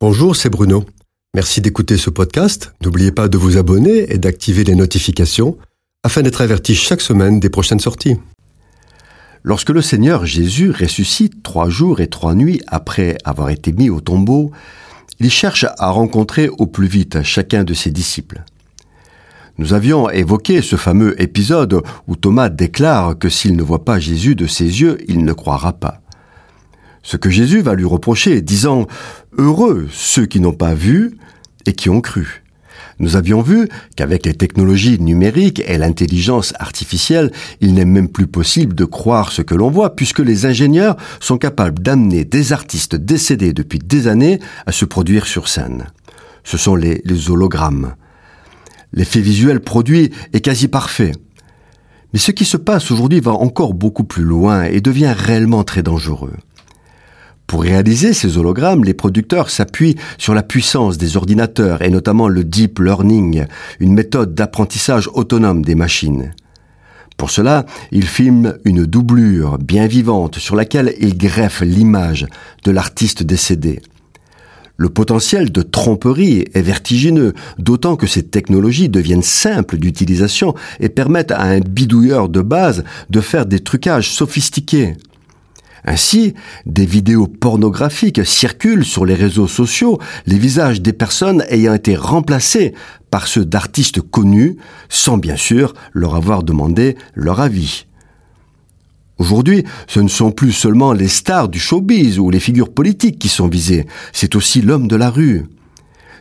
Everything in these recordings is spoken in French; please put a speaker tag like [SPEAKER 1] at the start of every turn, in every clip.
[SPEAKER 1] Bonjour, c'est Bruno. Merci d'écouter ce podcast. N'oubliez pas de vous abonner et d'activer les notifications afin d'être averti chaque semaine des prochaines sorties.
[SPEAKER 2] Lorsque le Seigneur Jésus ressuscite trois jours et trois nuits après avoir été mis au tombeau, il cherche à rencontrer au plus vite chacun de ses disciples. Nous avions évoqué ce fameux épisode où Thomas déclare que s'il ne voit pas Jésus de ses yeux, il ne croira pas. Ce que Jésus va lui reprocher, disant ⁇ Heureux ceux qui n'ont pas vu et qui ont cru ⁇ nous avions vu qu'avec les technologies numériques et l'intelligence artificielle, il n'est même plus possible de croire ce que l'on voit puisque les ingénieurs sont capables d'amener des artistes décédés depuis des années à se produire sur scène. Ce sont les, hologrammes. L'effet visuel produit est quasi parfait. Mais ce qui se passe aujourd'hui va encore beaucoup plus loin et devient réellement très dangereux. Pour réaliser ces hologrammes, les producteurs s'appuient sur la puissance des ordinateurs et notamment le deep learning, une méthode d'apprentissage autonome des machines. Pour cela, ils filment une doublure bien vivante sur laquelle ils greffent l'image de l'artiste décédé. Le potentiel de tromperie est vertigineux, d'autant que ces technologies deviennent simples d'utilisation et permettent à un bidouilleur de base de faire des trucages sophistiqués. Ainsi, des vidéos pornographiques circulent sur les réseaux sociaux, les visages des personnes ayant été remplacés par ceux d'artistes connus, sans bien sûr leur avoir demandé leur avis. Aujourd'hui, ce ne sont plus seulement les stars du showbiz ou les figures politiques qui sont visées, c'est aussi l'homme de la rue.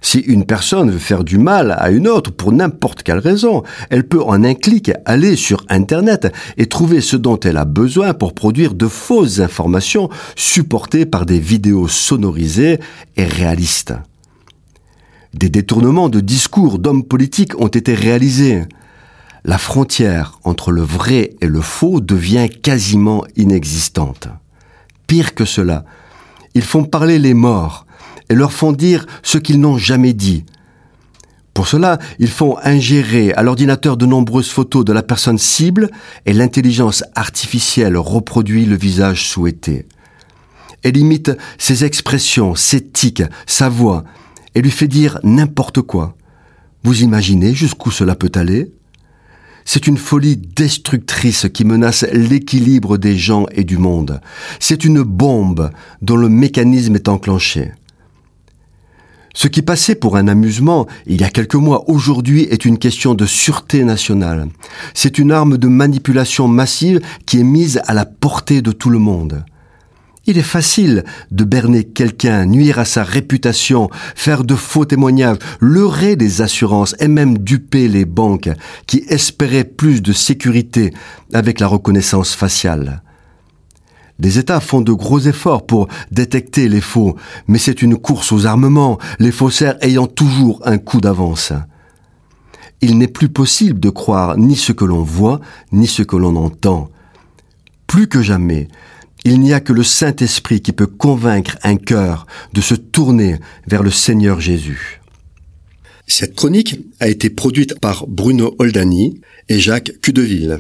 [SPEAKER 2] Si une personne veut faire du mal à une autre pour n'importe quelle raison, elle peut en un clic aller sur Internet et trouver ce dont elle a besoin pour produire de fausses informations supportées par des vidéos sonorisées et réalistes. Des détournements de discours d'hommes politiques ont été réalisés. La frontière entre le vrai et le faux devient quasiment inexistante. Pire que cela, ils font parler les morts et leur font dire ce qu'ils n'ont jamais dit. Pour cela, ils font ingérer à l'ordinateur de nombreuses photos de la personne cible et l'intelligence artificielle reproduit le visage souhaité. Elle imite ses expressions, ses tics, sa voix, et lui fait dire n'importe quoi. Vous imaginez jusqu'où cela peut aller? C'est une folie destructrice qui menace l'équilibre des gens et du monde. C'est une bombe dont le mécanisme est enclenché. Ce qui passait pour un amusement il y a quelques mois aujourd'hui est une question de sûreté nationale. C'est une arme de manipulation massive qui est mise à la portée de tout le monde. Il est facile de berner quelqu'un, nuire à sa réputation, faire de faux témoignages, leurrer des assurances et même duper les banques qui espéraient plus de sécurité avec la reconnaissance faciale. Les États font de gros efforts pour détecter les faux, mais c'est une course aux armements, les faussaires ayant toujours un coup d'avance. Il n'est plus possible de croire ni ce que l'on voit, ni ce que l'on entend. Plus que jamais, il n'y a que le Saint-Esprit qui peut convaincre un cœur de se tourner vers le Seigneur Jésus.
[SPEAKER 1] Cette chronique a été produite par Bruno Oldani et Jacques Cudeville.